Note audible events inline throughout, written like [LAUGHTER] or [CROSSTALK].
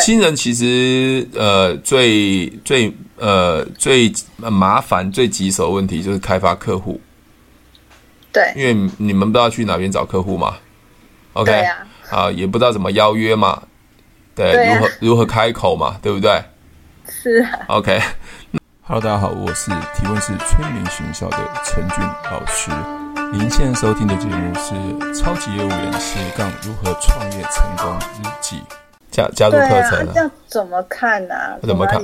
新人其实呃最最呃最麻烦最棘手的问题就是开发客户。对，因为你们不知道去哪边找客户嘛，OK，啊，啊，也不知道怎么邀约嘛，对，对啊、如何如何开口嘛，对不对？是啊，OK。Hello，大家好，我是提问是催眠学校的陈俊老师。您现在收听的节目是《超级业务员斜杠如何创业成功日记》。加加入课程了，这样怎么看呢、啊？怎么看？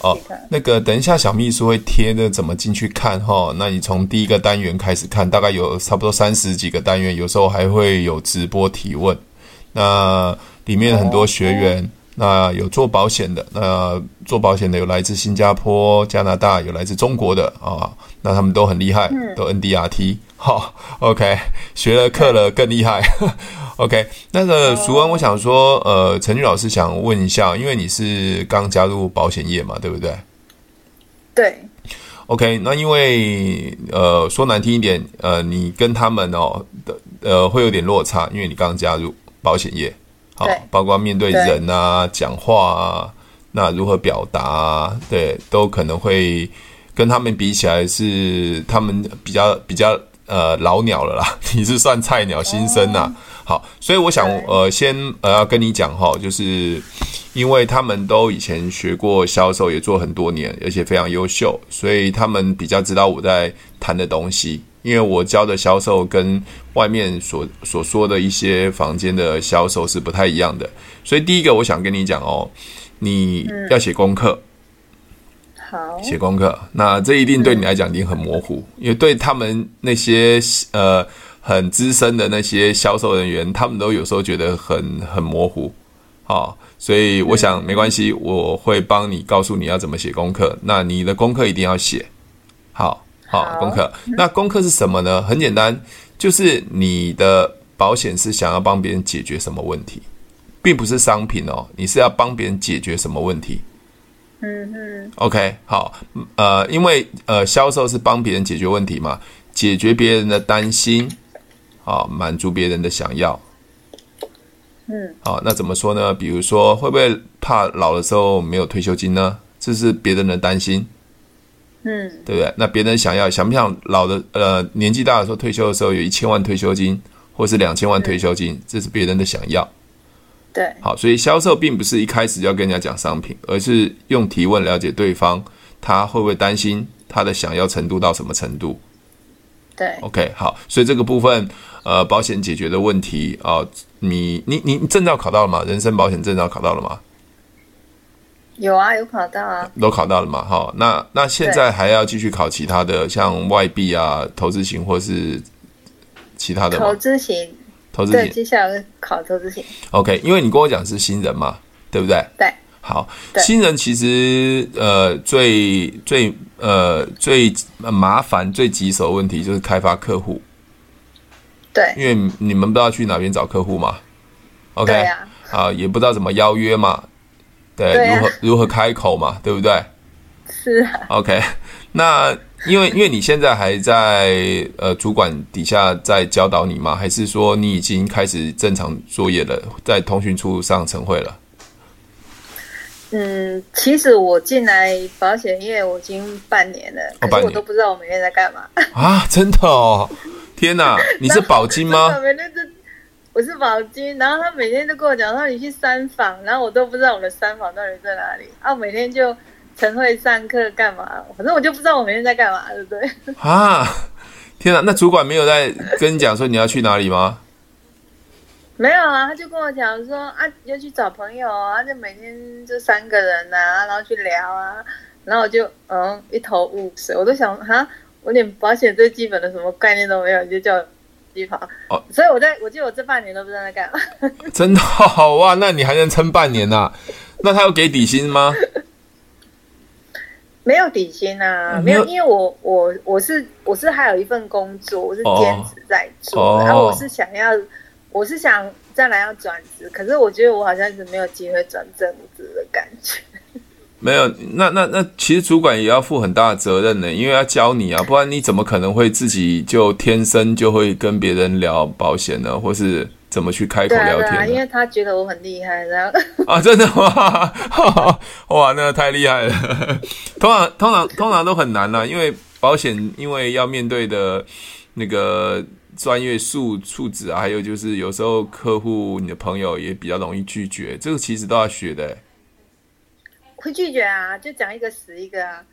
哦，那个等一下小秘书会贴的，怎么进去看哈？那你从第一个单元开始看，大概有差不多三十几个单元，有时候还会有直播提问。那里面很多学员，哦、那有做保险的，那做保险的有来自新加坡、加拿大，有来自中国的啊，那他们都很厉害，嗯、都 NDRT。好，OK，学了课了更厉害。OK，那个淑恩，我想说，呃，陈俊老师想问一下，因为你是刚加入保险业嘛，对不对？对。OK，那因为呃，说难听一点，呃，你跟他们哦的呃会有点落差，因为你刚加入保险业，好，包括面对人啊、讲话啊，那如何表达啊，对，都可能会跟他们比起来是他们比较比较呃老鸟了啦，[LAUGHS] 你是算菜鸟新生呐、啊。哦好，所以我想，呃，先呃要跟你讲哈，就是因为他们都以前学过销售，也做很多年，而且非常优秀，所以他们比较知道我在谈的东西。因为我教的销售跟外面所所说的一些房间的销售是不太一样的，所以第一个我想跟你讲哦，你要写功课，好，写功课，那这一定对你来讲已经很模糊，因为对他们那些呃。很资深的那些销售人员，他们都有时候觉得很很模糊，好，所以我想没关系，我会帮你告诉你要怎么写功课。那你的功课一定要写，好好功课。那功课是什么呢？很简单，就是你的保险是想要帮别人解决什么问题，并不是商品哦，你是要帮别人解决什么问题？嗯嗯。OK，好，呃，因为呃，销售是帮别人解决问题嘛，解决别人的担心。啊，满足别人的想要，嗯，好，那怎么说呢？比如说，会不会怕老的时候没有退休金呢？这是别人的担心，嗯，对不对？那别人想要想不想老的呃年纪大的时候退休的时候有一千万退休金，或是两千万退休金，嗯，这是别人的想要，对，好，所以销售并不是一开始就要跟人家讲商品，而是用提问了解对方，他会不会担心，他的想要程度到什么程度。对，OK，好，所以这个部分，呃，保险解决的问题啊、呃，你你你证照考到了吗？人身保险证照考到了吗？有啊，有考到啊，都考到了嘛？好，那那现在还要继续考其他的，像外币啊、投资型或是其他的吗？投资型，投资型，对，接下来考投资型。OK，因为你跟我讲是新人嘛，对不对？对。好，新人其实呃最最呃最麻烦最棘手的问题就是开发客户。对，因为你们不知道去哪边找客户嘛，OK，啊，啊也不知道怎么邀约嘛，对，对啊，如何如何开口嘛，对不对？是啊，OK，那因为因为你现在还在呃主管底下在教导你吗？还是说你已经开始正常作业了，在通讯处上晨会了？嗯，其实我进来保险业我已经半年了，可是我都不知道我每天在干嘛。啊！真的哦，天哪！[LAUGHS] 你是宝金吗？我是宝金，然后他每天都跟我讲说你去三访，然后我都不知道我的三访到底在哪里啊！我每天就晨会上课干嘛？反正我就不知道我每天在干嘛，对不对？[LAUGHS] 啊！天哪！那主管没有在跟你讲说你要去哪里吗？没有啊，他就跟我讲说啊，要去找朋友啊，就每天就三个人啊，然后去聊啊，然后我就嗯一头雾水，我都想哈，我连保险最基本的什么概念都没有，你就叫我去跑哦，所以我在我记得我这半年都不知道在干嘛，[LAUGHS] 真的好 [LAUGHS] 哇，那你还能撑半年呐、啊？那他有给底薪吗？[LAUGHS] 没有底薪啊，没有，因为我我我是我是还有一份工作，我是兼职在做，哦、然后我是想要。我是想将来要转职，可是我觉得我好像是没有机会转正职的感觉。没有，那那那其实主管也要负很大的责任呢，因为要教你啊，不然你怎么可能会自己就天生就会跟别人聊保险呢？或是怎么去开口聊天、啊？因为他觉得我很厉害，然后啊，真的吗？[LAUGHS] 哇，那个太厉害了！[LAUGHS] 通常通常通常都很难啦、啊，因为保险因为要面对的那个专业素素质啊，还有就是有时候客户你的朋友也比较容易拒绝，这个其实都要学的、欸。会拒绝啊，就讲一个死一个啊。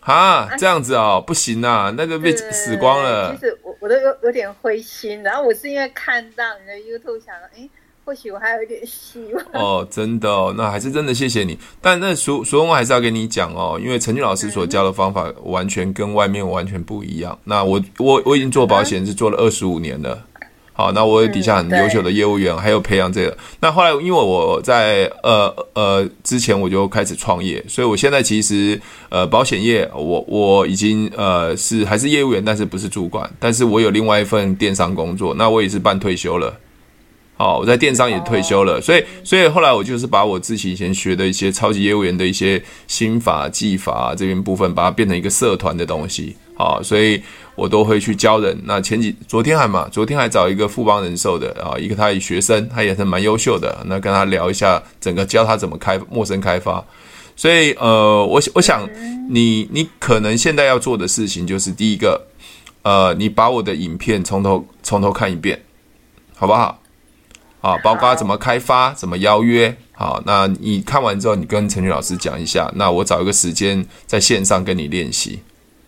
啊，这样子哦，不行啊，那个被死光了。其实我我都有有点灰心，然后我是因为看到你的 YouTube 想到，哎，或许我还有一点希望。哦，真的哦，那还是真的谢谢你。但那所所以我还是要跟你讲哦，因为陈俊老师所教的方法完全跟外面完全不一样。嗯、那我我我已经做保险是做了二十五年了。好，那我有底下很优秀的业务员，嗯、还有培养这个。那后来，因为我在呃呃之前我就开始创业，所以我现在其实呃保险业我我已经呃是还是业务员，但是不是主管，但是我有另外一份电商工作，那我也是半退休了。好，我在电商也退休了，所以所以后来我就是把我自己以前学的一些超级业务员的一些心法技法这边部分，把它变成一个社团的东西。好，所以。我都会去教人。那前几昨天还嘛，昨天还找一个富邦人寿的啊，一个他的学生，他也是蛮优秀的。那跟他聊一下，整个教他怎么开陌生开发。所以呃，我我想你你可能现在要做的事情就是第一个，呃，你把我的影片从头从头看一遍，好不好？啊，包括怎么开发，怎么邀约。好，那你看完之后，你跟陈俊老师讲一下。那我找一个时间在线上跟你练习，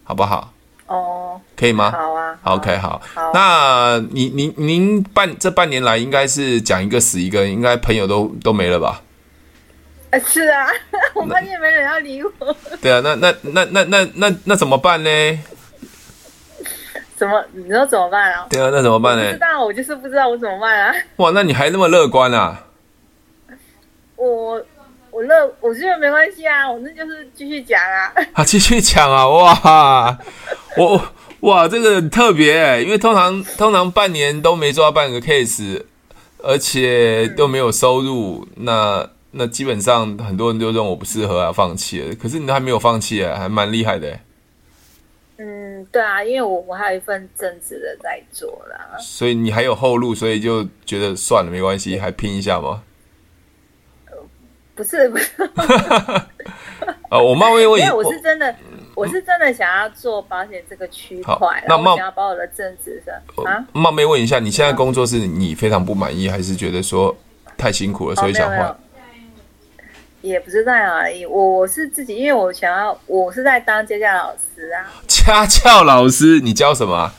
好不好？哦，可以吗？好啊，OK，好。好，那你您您半这半年来，应该是讲一个死一个，应该朋友都都没了吧？啊，是啊，[LAUGHS] 我发现没人要理我。对啊，那那那那那那那怎么办呢？怎么？你说怎么办啊？对啊，那怎么办呢？不知道，我就是不知道我怎么办啊。哇，那你还那么乐观啊？我。我乐，我觉得没关系啊，我那就是继续讲啊。[LAUGHS] 啊，继续讲啊！哇，我哇，这个很特别哎，因为通常通常半年都没做到半个 case，而且都没有收入，嗯、那那基本上很多人都认为我不适合啊，放弃了。可是你都还没有放弃啊，还蛮厉害的。嗯，对啊，因为我我还有一份正职的在做啦，所以你还有后路，所以就觉得算了，没关系，还拼一下嘛。不是不是，[LAUGHS] 呃，我冒昧问，因为我是真的，我是真的想要做保险这个区块，那我想要把我的正职上啊。冒昧问一下，你现在工作是你非常不满意，还是觉得说太辛苦了，所以想换？也不是这样而已，我我是自己，因为我想要，我是在当家教老师啊。家教老师，你教什么？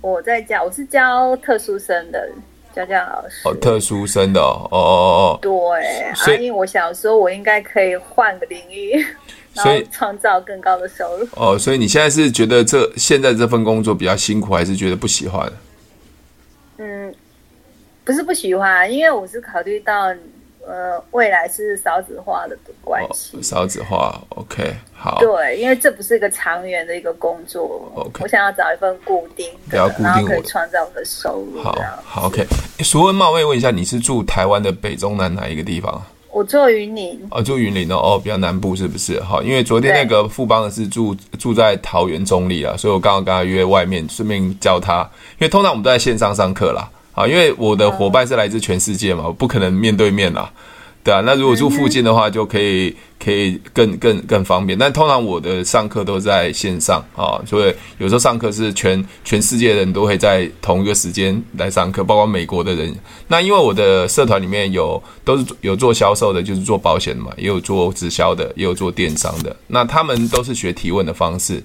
我在教，我是教特殊生的。家教老师哦，特殊生的哦哦哦哦，对，所以、啊、因为我想说，我应该可以换个领域，[LAUGHS] 所以创造更高的收入。哦，所以你现在是觉得这现在这份工作比较辛苦，还是觉得不喜欢？嗯，不是不喜欢，因为我是考虑到。呃，未来是少子化的关系，哦，少子化，OK，好，对，因为这不是一个长远的一个工作，OK，我想要找一份固定的，要固定，然后可以创造我的收入，好，好，OK。淑恩冒昧问一下，你是住台湾的北中南哪一个地方？我住云林，哦，住云林哦，哦，比较南部是不是？好，因为昨天那个富邦的是住住在桃园中坜啊，所以我刚刚跟他约外面，顺便叫他，因为通常我们都在线上上课啦。啊，因为我的伙伴是来自全世界嘛，我不可能面对面啦，对啊。那如果住附近的话，就可以可以更更更方便。但通常我的上课都在线上啊，所以有时候上课是全全世界的人都会在同一个时间来上课，包括美国的人。那因为我的社团里面有都是有做销售的，就是做保险的嘛，也有做直销的，也有做电商的。那他们都是学提问的方式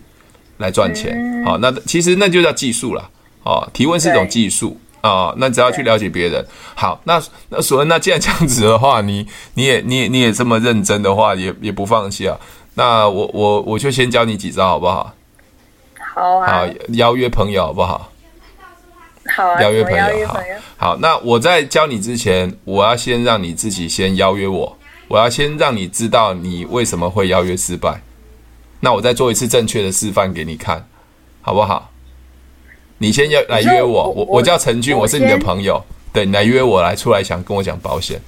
来赚钱。好，那其实那就叫技术了。哦，提问是一种技术。哦，那只要去了解别人。好，那那所以那既然这样子的话，你你也你也你也这么认真的话，也也不放弃啊。那我我我就先教你几招好不好？好啊。好，邀约朋友好不好？好啊。邀约朋友，好。好，那我在教你之前，我要先让你自己先邀约我。我要先让你知道你为什么会邀约失败。那我再做一次正确的示范给你看，好不好？你先要来约我，我我叫陈俊，我是你的朋友，对，你来约我来出来想跟我讲保险。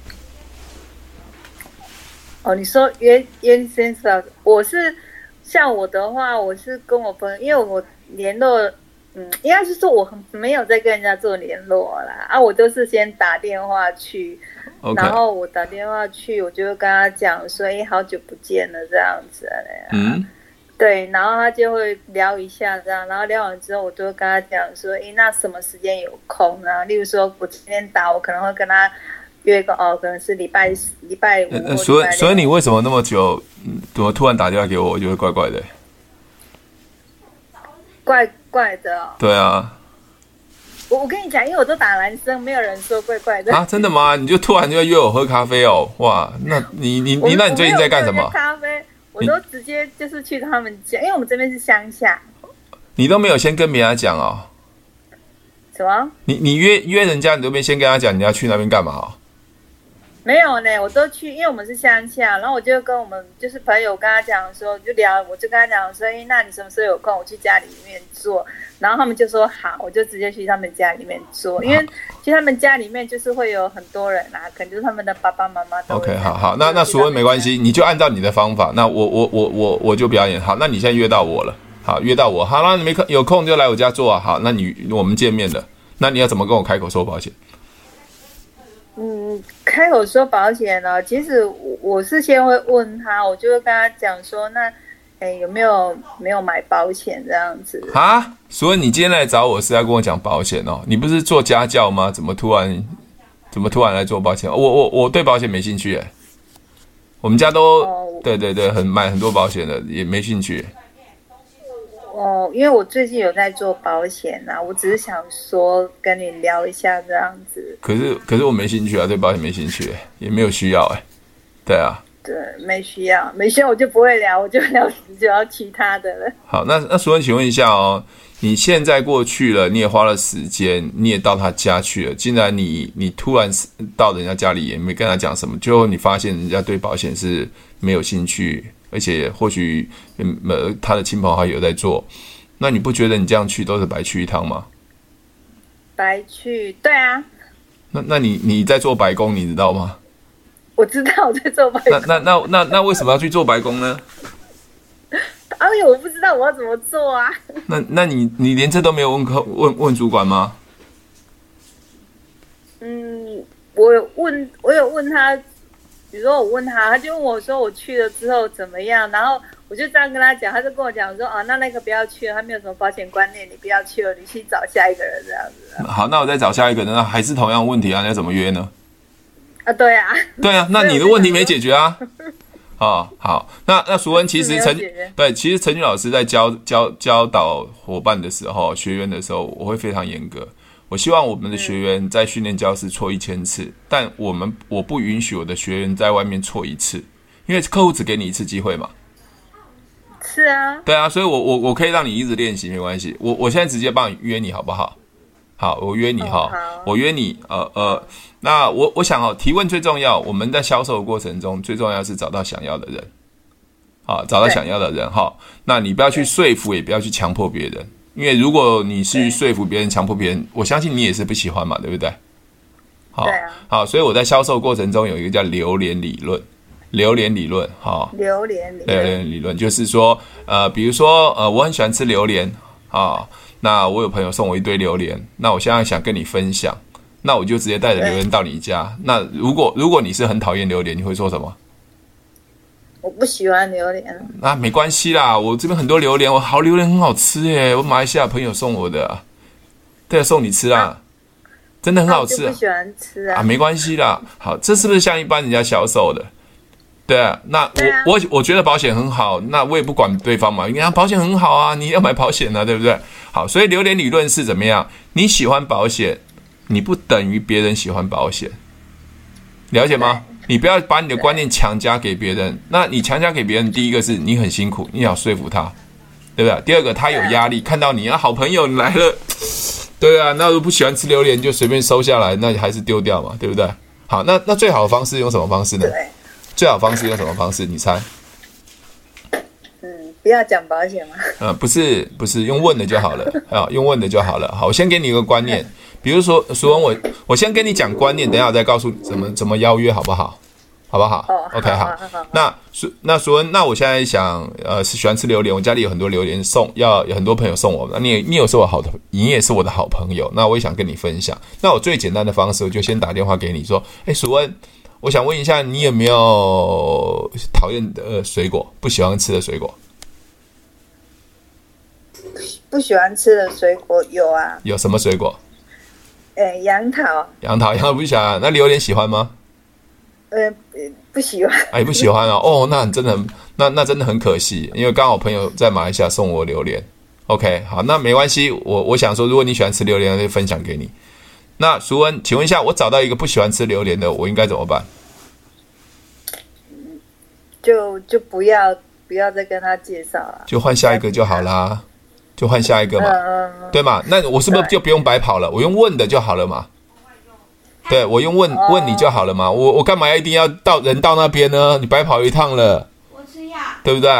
哦，你说约约先生，我是像我的话，我是跟我朋友，因为我联络嗯，应该是说我没有在跟人家做联络啦，啊，我都是先打电话去，Okay. 然后我打电话去，我就会跟他讲说，哎，好久不见了这样子嘞，嗯，对，然后他就会聊一下这样，然后聊完之后，我就会跟他讲说，哎，那什么时间有空啊？例如说我今天打，我可能会跟他约个哦，可能是礼拜礼拜五。呃，所以所以你为什么那么久，怎么突然打电话给我，我就会怪怪的？怪怪的、哦，对啊，我我跟你讲，因为我都打男生，没有人说怪怪的啊，真的吗？你就突然就要约我喝咖啡哦，哇，那你你你，那你最近在干什么？咖啡，我都直接就是去他们家，因为我们这边是乡下，你都没有先跟别人讲哦？什么？你你约约人家，你都没先跟他讲你要去那边干嘛、哦？没有呢，我都去，因为我们是乡下，然后我就跟我们就是朋友跟他讲说，就聊，我就跟他讲说，哎，那你什么时候有空，我去家里面做，然后他们就说好，我就直接去他们家里面做，因为其实他们家里面就是会有很多人啊，可能就是他们的爸爸妈妈都。OK，好好，那那淑文没关系，你就按照你的方法，那我我我我我就表演好，那你现在约到我了，好约到我，好了，你没空有空就来我家做啊，好，那你我们见面了，那你要怎么跟我开口说保险？嗯，开口说保险呢，其实我是先会问他，我就会跟他讲说，那，哎，有没有没有买保险这样子啊？所以你今天来找我是要跟我讲保险哦？你不是做家教吗？怎么突然怎么突然来做保险？我我我对保险没兴趣哎，我们家都、哦、对对对，很买很多保险的，也没兴趣。哦，因为我最近有在做保险呐、啊，我只是想说跟你聊一下这样子。可是可是我没兴趣啊，对保险没兴趣，也没有需要哎。对啊。对，没需要，没需要我就不会聊，我就聊就要其他的了。好，那那淑文，请问一下哦，你现在过去了，你也花了时间，你也到他家去了，竟然你你突然到人家家里，也没跟他讲什么，最后你发现人家对保险是没有兴趣。而且或许，呃，他的亲朋好友在做，那你不觉得你这样去都是白去一趟吗？白去，对啊。那那你你在做白工，你知道吗？我知道我在做白工。那那那那那为什么要去做白工呢？哎呦，我不知道我要怎么做啊。那那你你连这都没有问客问问主管吗？嗯，我有问，我有问他。比如说我问他，他就问我说我去了之后怎么样，然后我就这样跟他讲，他就跟我讲说啊，那那个不要去了，他没有什么保险观念，你不要去了，你去找下一个人这样子。好，那我再找下一个人，那还是同样问题啊，你要怎么约呢？啊，对啊，对啊，[LAUGHS] 那你的问题没解决啊。[LAUGHS] 哦，好，那那淑文其实陈对，其实陈俊老师在教教教导伙伴的时候，学员的时候，我会非常严格。我希望我们的学员在训练教室错一千次，但我们我不允许我的学员在外面错一次，因为客户只给你一次机会嘛。是啊。对啊，所以我我我可以让你一直练习，没关系。我我现在直接帮你约你好不好？好，我约你哈，我约你。呃呃，那我我想哦，提问最重要。我们在销售的过程中，最重要是找到想要的人。好，找到想要的人哈。那你不要去说服，也不要去强迫别人。因为如果你是说服别人、强迫别人，我相信你也是不喜欢嘛，对不对？好，啊、好，所以我在销售过程中有一个叫榴莲理论，榴莲理论，哈，榴莲理论，榴莲理论就是说，呃，比如说，呃，我很喜欢吃榴莲啊，那我有朋友送我一堆榴莲，那我现在想跟你分享，那我就直接带着榴莲到你家。那如果如果你是很讨厌榴莲，你会说什么？我不喜欢榴莲，那、啊、没关系啦。我这边很多榴莲，我好榴莲很好吃耶。我马来西亚朋友送我的，对，送你吃啊，啊真的很好吃。我不喜欢吃啊，啊，没关系啦。好，这是不是像一般人家销售的？对啊，那我啊我我觉得保险很好，那我也不管对方嘛。你看保险很好啊，你要买保险啊，对不对？好，所以榴莲理论是怎么样？你喜欢保险，你不等于别人喜欢保险，了解吗？你不要把你的观念强加给别人。那你强加给别人，第一个是你很辛苦，你要说服他，对不对？第二个他有压力，看到你啊，好朋友你来了，[LAUGHS] 对啊，那如果不喜欢吃榴莲就随便收下来，那还是丢掉嘛，对不对？好，那那最好的方式用什么方式呢？最好方式用什么方式？你猜？嗯，不要讲保险吗？嗯，不是，不是用问的就好了啊，用问的就好了。好，我先给你一个观念。比如说，淑文，我我先跟你讲观念，等一下我再告诉你怎么怎么邀约，好不好？好不好？哦，OK，好。那淑那淑文，那我现在想，呃，是喜欢吃榴莲，我家里有很多榴莲送，要有很多朋友送我。那你你也是我好的，你也是我的好朋友。那我也想跟你分享。那我最简单的方式，我就先打电话给你说，哎，淑文，我想问一下，你有没有讨厌的水果，不喜欢吃的水果？不喜欢吃的水果有啊。有什么水果？呃，杨桃。杨桃，杨桃不喜欢。那榴莲喜欢吗？呃，不喜欢。哎，不喜欢啊！哦，那真的，那那真的很可惜，因为刚好朋友在马来西亚送我榴莲。OK，好，那没关系。我我想说，如果你喜欢吃榴莲，就分享给你。那淑恩，请问一下，我找到一个不喜欢吃榴莲的，我应该怎么办？就就不要不要再跟他介绍了，就换下一个就好啦，就换下一个嘛，嗯、对嘛？那我是不是就不用白跑了？我用问的就好了嘛？对，我用问问你就好了嘛，我我干嘛要一定要到人到那边呢？你白跑一趟了，我吃药，对不对？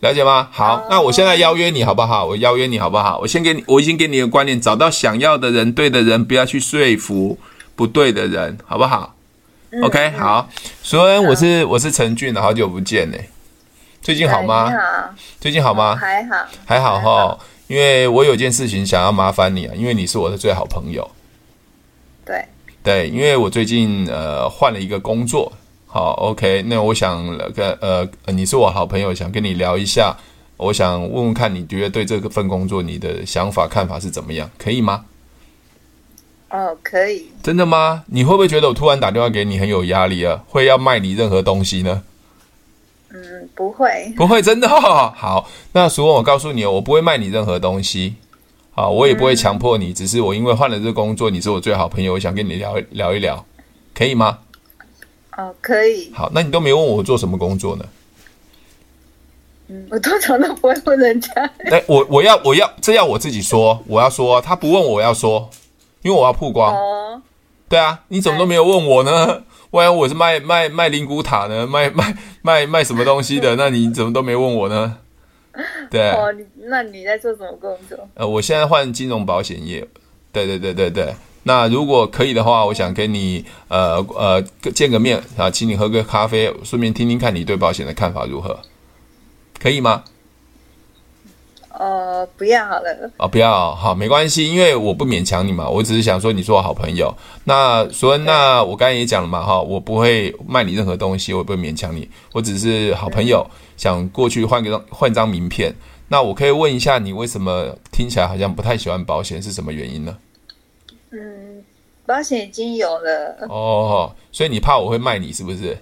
了解吗？好，那我现在邀约你好不好？我邀约你好不好？我先给你，我已经给你一个观念，找到想要的人，对的人，不要去说服不对的人，好不好？OK，好。所以，我是我是陈俊，好久不见呢，最近好吗？好，最近好吗？还好，还好哈。因为我有件事情想要麻烦你啊，因为你是我的最好朋友。对对，因为我最近呃换了一个工作，好，OK，那我想跟呃你是我好朋友，想跟你聊一下，我想问问看你觉得对这个份工作你的想法看法是怎么样，可以吗？哦，可以。真的吗？你会不会觉得我突然打电话给你很有压力啊？会要卖你任何东西呢？嗯，不会，不会，真的哦。好，那淑恩，我告诉你哦，我不会卖你任何东西。啊，我也不会强迫你，只是我因为换了这个工作，你是我最好朋友，我想跟你聊聊一聊，可以吗？哦，可以。好，那你都没问我做什么工作呢？嗯，我通常都不会问人家。哎，我我要我要这要我自己说，我要说，他不问我要说，因为我要曝光。哦。对啊，你怎么都没有问我呢？万一我是卖卖卖灵骨塔呢？卖卖卖卖什么东西的？[LAUGHS] 那你怎么都没问我呢？对哦，你那你在做什么工作？呃，我现在换金融保险业。对对对对对。那如果可以的话，我想跟你呃呃见个面啊，请你喝个咖啡，顺便听听看你对保险的看法如何，可以吗？呃，不要好了。哦，不要好，没关系，因为我不勉强你嘛，我只是想说你是我好朋友。那所以那我刚才也讲了嘛，哈，我不会卖你任何东西，我也不会勉强你，我只是好朋友。想过去换个张换张名片，那我可以问一下你为什么听起来好像不太喜欢保险，是什么原因呢？嗯，保险已经有了。哦，所以你怕我会卖你是不是？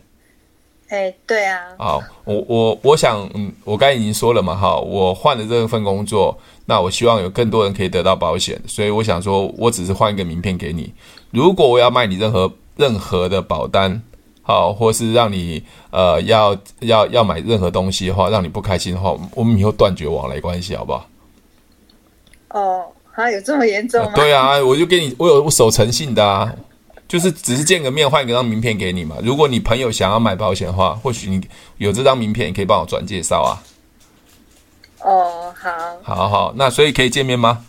哎，对啊。好，我我我想，嗯，我刚才已经说了嘛，哈，我换了这份工作，那我希望有更多人可以得到保险，所以我想说，我只是换一个名片给你。如果我要卖你任何任何的保单。好，或是让你呃要要要买任何东西的话，让你不开心的话，我们以后断绝往来关系，好不好？哦，还有这么严重吗？对啊，我就给你，我有我守诚信的啊，就是只是见个面，换一张名片给你嘛。如果你朋友想要买保险的话，或许你有这张名片，你可以帮我转介绍啊。哦，好，好好，那所以可以见面吗？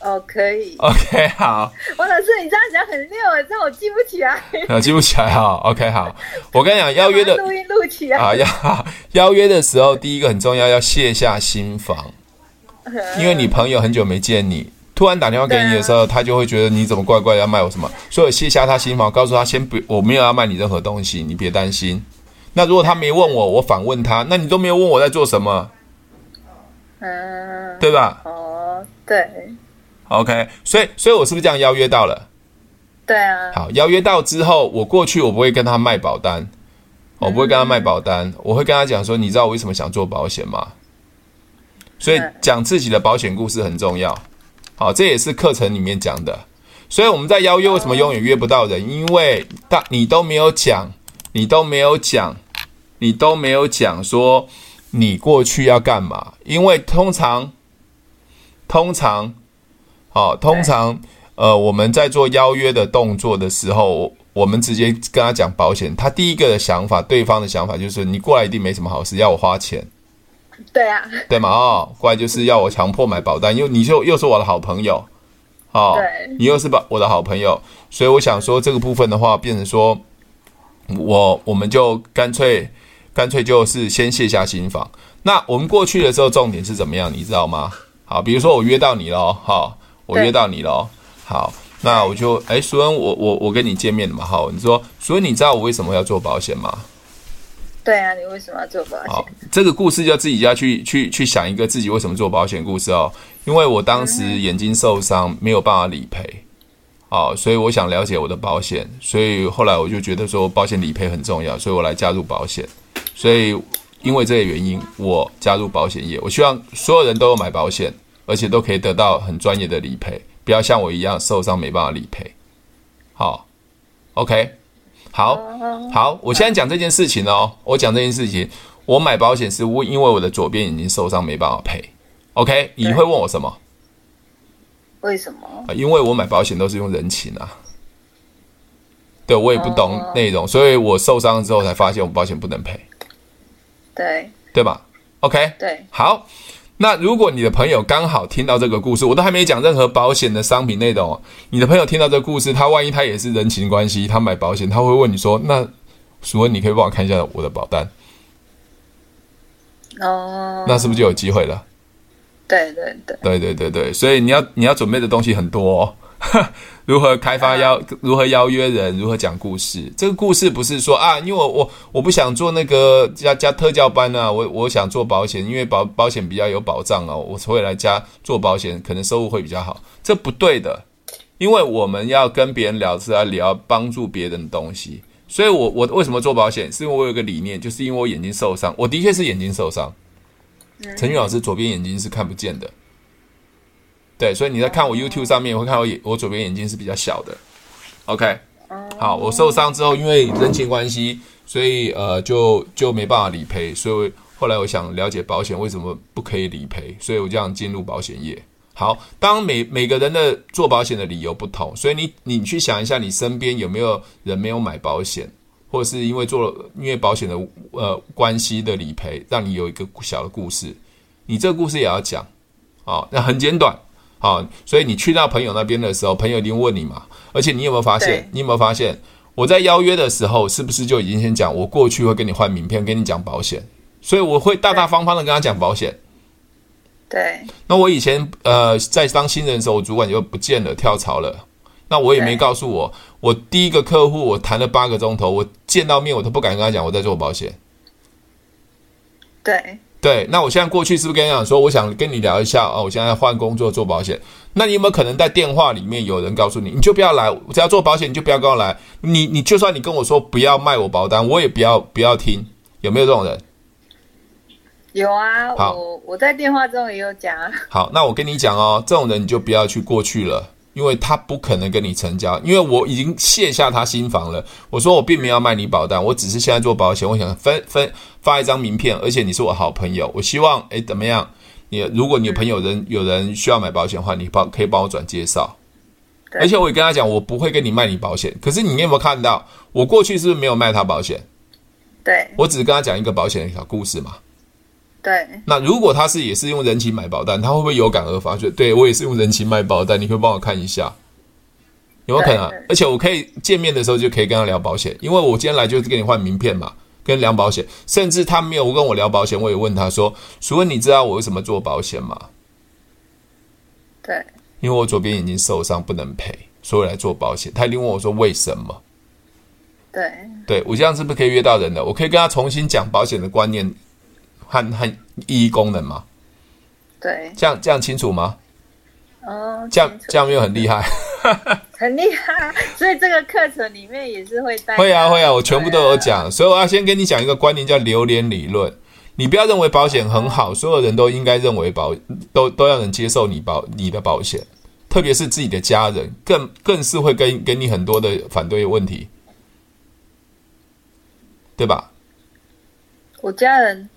哦，可以。OK，好。王老师，你这样讲很溜诶，这我记不起来。啊，记不起来哈。OK，好。我跟你讲，[LAUGHS] 邀约的录音录起来啊，要 [LAUGHS] 邀约的时候，第一个很重要，要卸下心防，[LAUGHS] 因为你朋友很久没见你，突然打电话给你的时候，他就会觉得你怎么怪怪的，要卖我什么？所以卸下他心防，告诉他先不，我没有要卖你任何东西，你别担心。那如果他没问我，我反问他，那你都没有问我在做什么？嗯，对吧？哦，对。OK，所以，所以我是不是这样邀约到了？对啊。好，邀约到之后，我过去我不会跟他卖保单，我不会跟他卖保单，嗯、我会跟他讲说，你知道我为什么想做保险吗？所以讲自己的保险故事很重要。好，这也是课程里面讲的。所以我们在邀约为什么永远约不到人？因为大你都没有讲，你都没有讲，你都没有讲说你过去要干嘛？因为通常，通常。好，通常，呃，我们在做邀约的动作的时候，我们直接跟他讲保险，他第一个的想法，对方的想法就是你过来一定没什么好事，要我花钱。对啊，对嘛？哦，过来就是要我强迫买保单，因为你就又是我的好朋友，哦，对，你又是把我的好朋友，所以我想说这个部分的话，变成说，我我们就干脆干脆就是先卸下心防。那我们过去的时候，重点是怎么样？你知道吗？好，比如说我约到你喽，好，我约到你喽，好，那我就哎，苏恩，我我我跟你见面了嘛，好，你说，所以，你知道我为什么要做保险吗？对啊，你为什么要做保险？好，这个故事就自己要去去去想一个自己为什么做保险故事哦。因为我当时眼睛受伤，没有办法理赔，哦，所以我想了解我的保险，所以后来我就觉得说保险理赔很重要，所以我来加入保险，所以。因为这个原因，我加入保险业。我希望所有人都有买保险，而且都可以得到很专业的理赔，不要像我一样受伤没办法理赔。好，OK，好，好，我现在讲这件事情哦。我讲这件事情，我买保险是因为我的左边眼睛受伤没办法赔。OK，你会问我什么？为什么？因为我买保险都是用人情啊。对，我也不懂内容，所以我受伤之后才发现我保险不能赔。对对吧？OK，对，好。那如果你的朋友刚好听到这个故事，我都还没讲任何保险的商品内容，你的朋友听到这个故事，他万一他也是人情关系，他买保险，他会问你说：“那淑恩，你可以帮我看一下我的保单？”哦，那是不是就有机会了？对对对，对对对对，所以你要你要准备的东西很多哦。[LAUGHS] 如何开发邀如何邀约人，如何讲故事？这个故事不是说啊，因为我我我不想做那个加加特教班啊，我我想做保险，因为保保险比较有保障啊，我会来加做保险，可能收入会比较好。这不对的，因为我们要跟别人聊是要聊帮助别人的东西。所以我我为什么做保险？是因为我有个理念，就是因为我眼睛受伤，我的确是眼睛受伤。陈宇老师左边眼睛是看不见的。对，所以你在看我 YouTube 上面会看我眼，我左边眼睛是比较小的。OK，好，我受伤之后，因为人情关系，所以呃，就就没办法理赔。所以后来我想了解保险为什么不可以理赔，所以我这样进入保险业。好，当每每个人的做保险的理由不同，所以你你去想一下，你身边有没有人没有买保险，或者是因为做了因为保险的呃关系的理赔，让你有一个小的故事，你这个故事也要讲哦，那很简短。好，所以你去到朋友那边的时候，朋友一定问你嘛。而且你有没有发现？你有没有发现？我在邀约的时候，是不是就已经先讲我过去会跟你换名片，跟你讲保险？所以我会大大方方的跟他讲保险。对。那我以前呃在当新人的时候，我主管就不见了，跳槽了。那我也没告诉我，我第一个客户我谈了八个钟头，我见到面我都不敢跟他讲我在做保险。对。对，那我现在过去是不是跟你讲说，我想跟你聊一下哦，我现在换工作做保险。那你有没有可能在电话里面有人告诉你，你就不要来，我只要做保险，你就不要跟我来。你你就算你跟我说不要卖我保单，我也不要不要听。有没有这种人？有啊，好，我我在电话中也有讲啊。好，那我跟你讲哦，这种人你就不要去过去了。因为他不可能跟你成交，因为我已经卸下他心房了。我说我并没有卖你保单，我只是现在做保险，我想分分发一张名片，而且你是我好朋友，我希望诶怎么样？你如果你有朋友人有人需要买保险的话，你帮可以帮我转介绍。而且我也跟他讲，我不会跟你卖你保险。可是你有没有看到我过去是不是没有卖他保险？对，我只是跟他讲一个保险的小故事嘛。对，那如果他是也是用人情买保单，他会不会有感而发？觉得对我也是用人情买保单，你可以帮我看一下，有没有可能？而且我可以见面的时候就可以跟他聊保险，因为我今天来就是跟你换名片嘛，跟聊保险。甚至他没有跟我聊保险，我也问他说：“淑恩，你知道我为什么做保险吗？”对，因为我左边眼睛受伤不能赔，所以来做保险。他一定问我说：“为什么？”对，对我这样是不是可以约到人了？我可以跟他重新讲保险的观念。和和意义功能吗？对，这样这样清楚吗？哦，这样这样没有很厉害，很厉害。所以这个课程里面也是会带。会啊会啊，我全部都有讲。所以我要先跟你讲一个观念，叫榴莲理论。你不要认为保险很好，所有人都应该认为保都都要能接受你保你的保险，特别是自己的家人，更更是会跟给你很多的反对问题，对吧？我家人。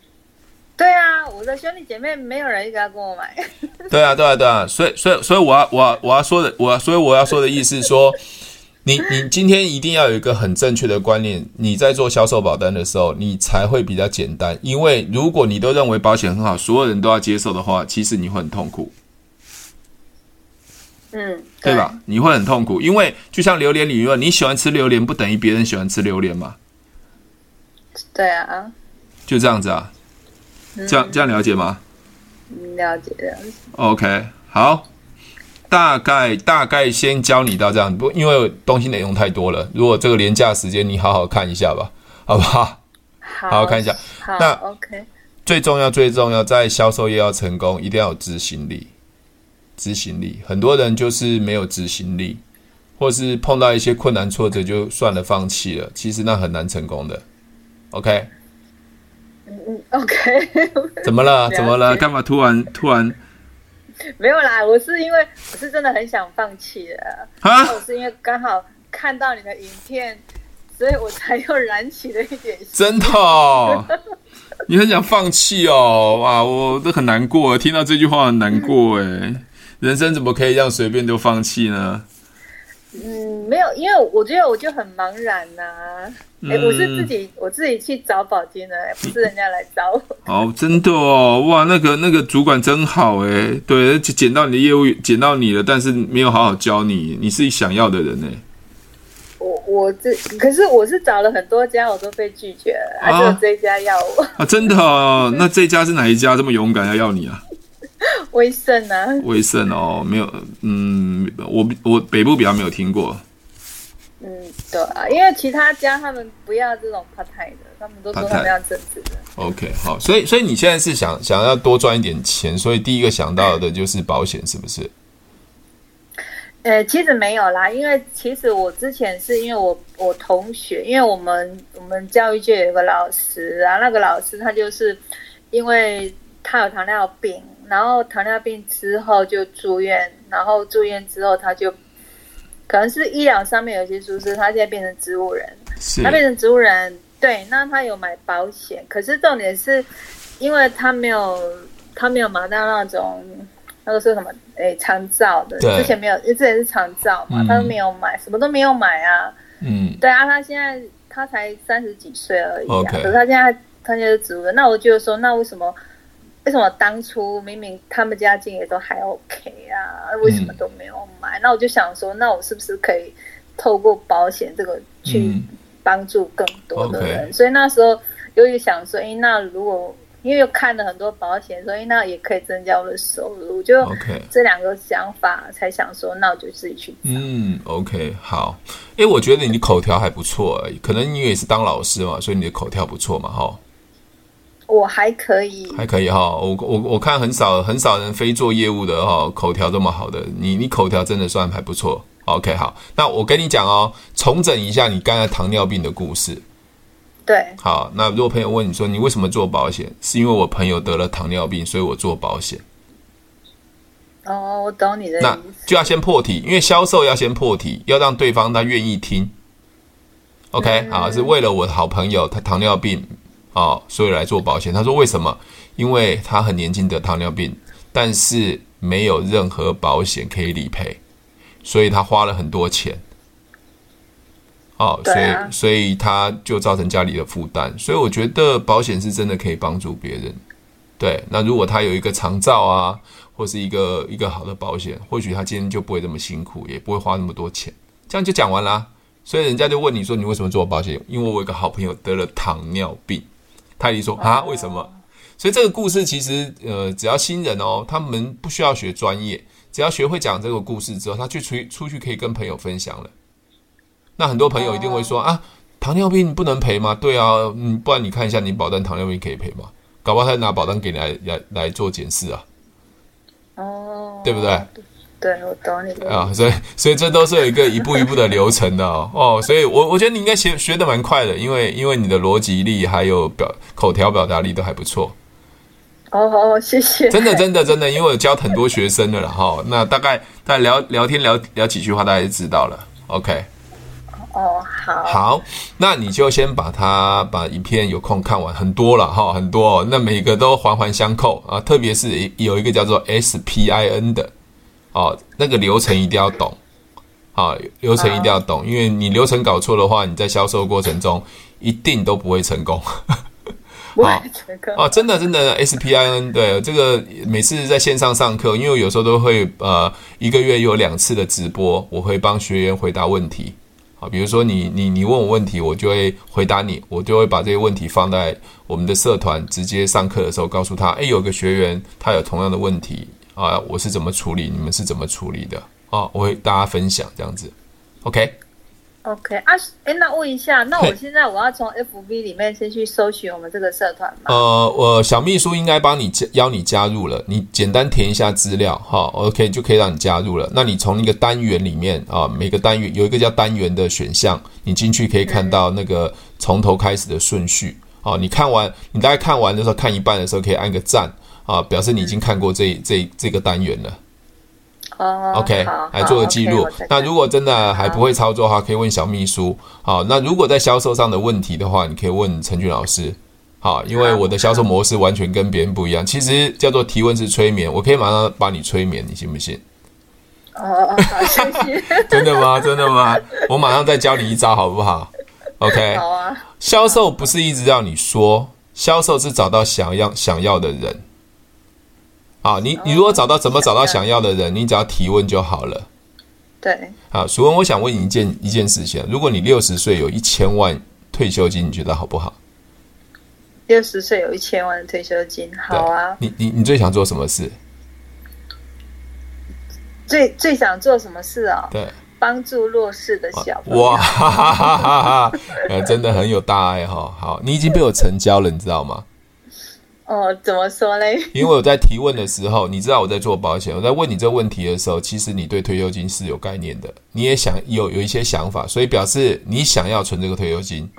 对啊，我的兄弟姐妹没有人一个要跟我买。[LAUGHS] 对啊，对啊，对啊，所以，所以，所以我要，我要，我要说的，我要，所以我要说的意思是说，你，你今天一定要有一个很正确的观念，你在做销售保单的时候，你才会比较简单。因为如果你都认为保险很好，所有人都要接受的话，其实你会很痛苦。嗯，对吧？你会很痛苦，因为就像榴莲理论，你喜欢吃榴莲，不等于别人喜欢吃榴莲嘛。对啊，就这样子啊，这样这样了解吗？了解了解。OK，好，大概大概先教你到这样，不，因为东西内容太多了。如果这个廉价时间，你好好看一下吧，好不好？好，好好看一下。那 OK。最重要最重要，在销售业要成功，一定要有执行力。执行力，很多人就是没有执行力，或是碰到一些困难挫折就算了，放弃了。其实那很难成功的。OK。嗯，OK。[LAUGHS] 怎么了？怎么了？干嘛突然突然？没有啦，我是因为我是真的很想放弃的啊！我是因为刚好看到你的影片，所以我才又燃起了一点。真的哦？[LAUGHS] 你很想放弃哦？哇，我都很难过，听到这句话很难过哎。人生怎么可以这样随便就放弃呢？嗯，没有，因为我觉得我就很茫然呐、啊。哎、欸，我是自己，我自己去找保金的，不是人家来找我。哦，真的哦，哇，那个那个主管真好哎，对，捡到你的业务，捡到你了，但是没有好好教你，你是你想要的人呢。我我这可是我是找了很多家，我都被拒绝了，还、啊、是这一家要我啊？真的哦，那这家是哪一家这么勇敢要要你啊？[LAUGHS] 威盛啊，威盛哦，没有，嗯，我我北部比较没有听过。嗯，对啊，因为其他家他们不要这种 part time 的，他们都说他们要正职的。OK，好，所以所以你现在是想想要多赚一点钱，所以第一个想到的就是保险，是不是？呃，其实没有啦，因为其实我之前是因为我我同学，因为我们我们教育界有个老师啊，那个老师他就是因为他有糖尿病，然后糖尿病之后就住院，然后住院之后他就。可能是医疗上面有些疏失，他现在变成植物人，他变成植物人，对，那他有买保险，可是重点是，因为他没有，他没有买到那种那个说什么，哎，长照的，之前没有，因为之前是长照嘛，嗯、他都没有买，什么都没有买啊，嗯，对啊，他现在他才三十几岁而已啊.可是他现在他现在是植物人，那我就说，那为什么？为什么当初明明他们家境也都还 OK 啊？为什么都没有买？嗯、那我就想说，那我是不是可以透过保险这个去帮助更多的人？嗯 okay. 所以那时候又想说，哎，那如果因为又看了很多保险，所以那也可以增加我的收入。就这两个想法才想说，那我就自己去。嗯，OK，好。哎，我觉得你口条还不错，可能你也是当老师嘛，所以你的口条不错嘛，哈。我还可以，还可以哈。我我我看很少很少人非做业务的哈，口条这么好的，你你口条真的算还不错。OK，好，那我跟你讲哦，重整一下你刚才糖尿病的故事。对，好，那如果朋友问你说你为什么做保险，是因为我朋友得了糖尿病，所以我做保险。哦，我懂你的意思。那就要先破题，因为销售要先破题，要让对方他愿意听。OK，嗯，好，是为了我的好朋友他糖尿病。哦，所以来做保险。他说：“为什么？因为他很年轻得糖尿病，但是没有任何保险可以理赔，所以他花了很多钱。哦，所以所以他就造成家里的负担。所以我觉得保险是真的可以帮助别人。对，那如果他有一个长照啊，或是一个一个好的保险，或许他今天就不会这么辛苦，也不会花那么多钱。这样就讲完啦。所以人家就问你说：你为什么做保险？因为我有个好朋友得了糖尿病。”泰迪说：“啊，为什么？所以这个故事其实，呃，只要新人哦，他们不需要学专业，只要学会讲这个故事之后，他去出出去可以跟朋友分享了。那很多朋友一定会说啊，糖尿病不能赔吗？对啊，嗯，不然你看一下你保单糖尿病可以赔吗？搞不好他拿保单给你来来来做检视啊。哦，对不对？”对，我懂你的啊，所以所以这都是有一个一步一步的流程的哦。哦，所以我我觉得你应该学学的蛮快的，因为因为你的逻辑力还有表口条表达力都还不错。哦哦，谢谢。真的真的真的，因为我教很多学生的了哈。那大概大概聊聊天聊聊几句话，大家就知道了。OK。哦，好。好，那你就先把它把影片有空看完，很多了哈，很多。那每个都环环相扣啊，特别是有一个叫做 SPIN 的。哦，那个流程一定要懂，啊，流程一定要懂，因为你流程搞错的话，你在销售过程中一定都不会成功。好，哦，真的真的，SPIN 对这个每次在线上上课，因为我有时候都会呃一个月有两次的直播，我会帮学员回答问题。啊，比如说你你你问我问题，我就会回答你，我就会把这些问题放在我们的社团，直接上课的时候告诉他，诶，有个学员他有同样的问题啊，我是怎么处理，你们是怎么处理的啊？我会大家分享这样子，OK。OK 啊，哎，那问一下，那我现在我要从 FB 里面先去搜寻我们这个社团吗？呃，我小秘书应该帮你加邀你加入了，你简单填一下资料，哈，OK 就可以让你加入了。那你从那个单元里面啊，每个单元有一个叫单元的选项，你进去可以看到那个从头开始的顺序。哦、嗯，你看完，你大概看完的时候，看一半的时候可以按个赞啊，表示你已经看过这这这个单元了。哦、oh，OK，来做个记录。那如果真的还不会操作的话，可以问小秘书。好，那如果在销售上的问题的话，你可以问陈俊老师。好，因为我的销售模式完全跟别人不一样，其实叫做提问式催眠，我可以马上把你催眠，你信不信？哦，好，谢谢。[LAUGHS] 真的吗？真的吗？我马上再教你一招，好不好？OK。好啊。销售不是一直让你说，销售是找到想要想要的人。啊，你你如果找到怎么找到想要的人，你只要提问就好了。对。好，淑文，我想问你一件一件事情：如果你六十岁有一千万退休金，你觉得好不好？六十岁有一千万退休金，好啊。你你你最想做什么事？最最想做什么事啊？对，帮助弱势的小朋友。哇哈哈哈哈哈！呃，[LAUGHS] 真的很有大爱哈。好，你已经被我成交了，你知道吗？哦，怎么说嘞？[LAUGHS] 因为我在提问的时候，你知道我在做保险，我在问你这个问题的时候，其实你对退休金是有概念的，你也想有有一些想法，所以表示你想要存这个退休金。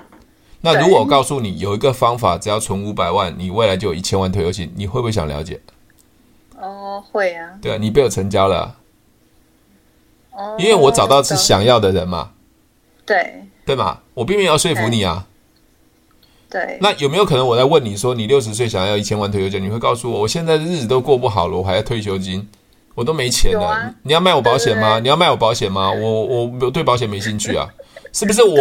那如果我告诉你有一个方法，只要存五百万，你未来就有一千万退休金，你会不会想了解？哦，会啊。对啊，你被我成交了。哦。因为我找到是想要的人嘛。对。对嘛？我并没有说服你啊。对，那有没有可能我在问你说，你六十岁想要一千万退休金，你会告诉我，我现在的日子都过不好了，我还要退休金，我都没钱了。啊、你，你要卖我保险吗？对对对，你要卖我保险吗？我我我对保险没兴趣啊，[LAUGHS] 是不是我？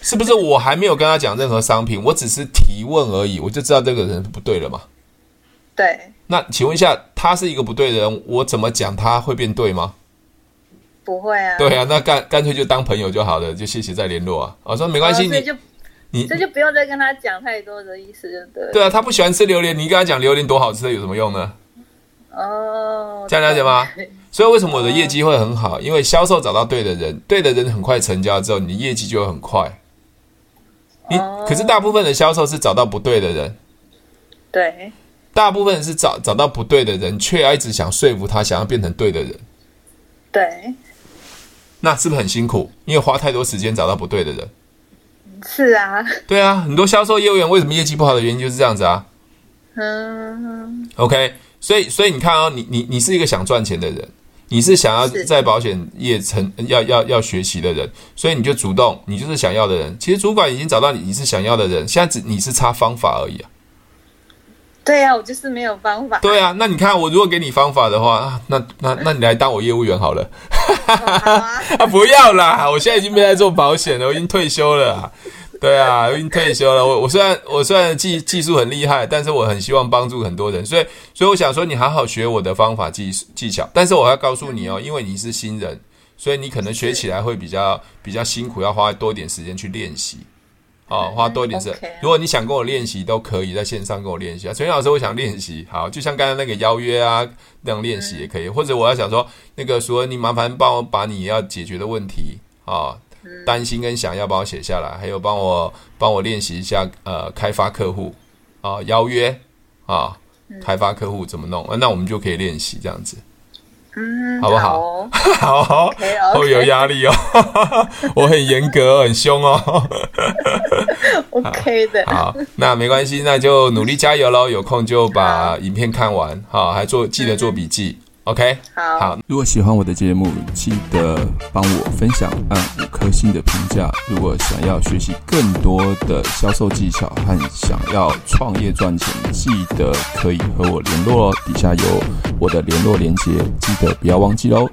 是不是我还没有跟他讲任何商品，我只是提问而已，我就知道这个人不对了嘛？对。那请问一下，他是一个不对的人，我怎么讲他会变对吗？不会啊。对啊，那干干脆就当朋友就好了，就谢谢再联络啊。我说没关系，哦、你。这就不用再跟他讲太多的意思，就对。对啊，他不喜欢吃榴莲，你跟他讲榴莲多好吃，有什么用呢？哦，这样了解吗？所以为什么我的业绩会很好？因为销售找到对的人，对的人很快成交之后，你的业绩就会很快。你可是大部分的销售是找到不对的人，对，大部分是找找到不对的人，却要一直想说服他，想要变成对的人。对，那是不是很辛苦？因为花太多时间找到不对的人。是啊，对啊，很多销售业务员为什么业绩不好的原因就是这样子啊。嗯，OK，所以所以你看哦，你你你是一个想赚钱的人，你是想要在保险业成要要要学习的人，所以你就主动，你就是想要的人。其实主管已经找到你，你是想要的人，现在只你是差方法而已啊。[LAUGHS] 对啊，我就是没有方法。对啊，那你看我如果给你方法的话，那那那你来当我业务员好了。啊，[LAUGHS] 啊，不要啦！我现在已经没在做保险了，我已经退休了。对啊，我已经退休了。我我虽然我虽然技技术很厉害，但是我很希望帮助很多人，所以所以我想说，你好好学我的方法技技巧。但是我要告诉你哦，因为你是新人，所以你可能学起来会比较比较辛苦，要花多一点时间去练习。哦，花多一点时间。如果你想跟我练习，都可以在线上跟我练习啊。陈老师，我想练习，好，就像刚才那个邀约啊那样练习也可以。或者我要想说，那个说你麻烦帮我把你要解决的问题啊。担心跟想要帮我写下来，还有帮我帮我练习一下呃开发客户啊邀约啊开发客户怎么弄？那我们就可以练习这样子，嗯，好不好？好，好，会有压力哦，[LAUGHS] 我很严格，很凶哦。[LAUGHS] OK 的，好，那没关系，那就努力加油喽。有空就把影片看完，好，还做记得做笔记。OK，好，好。如果喜欢我的节目，记得帮我分享，按五颗星的评价。如果想要学习更多的销售技巧和想要创业赚钱，记得可以和我联络哦。底下有我的联络连接，记得不要忘记喽。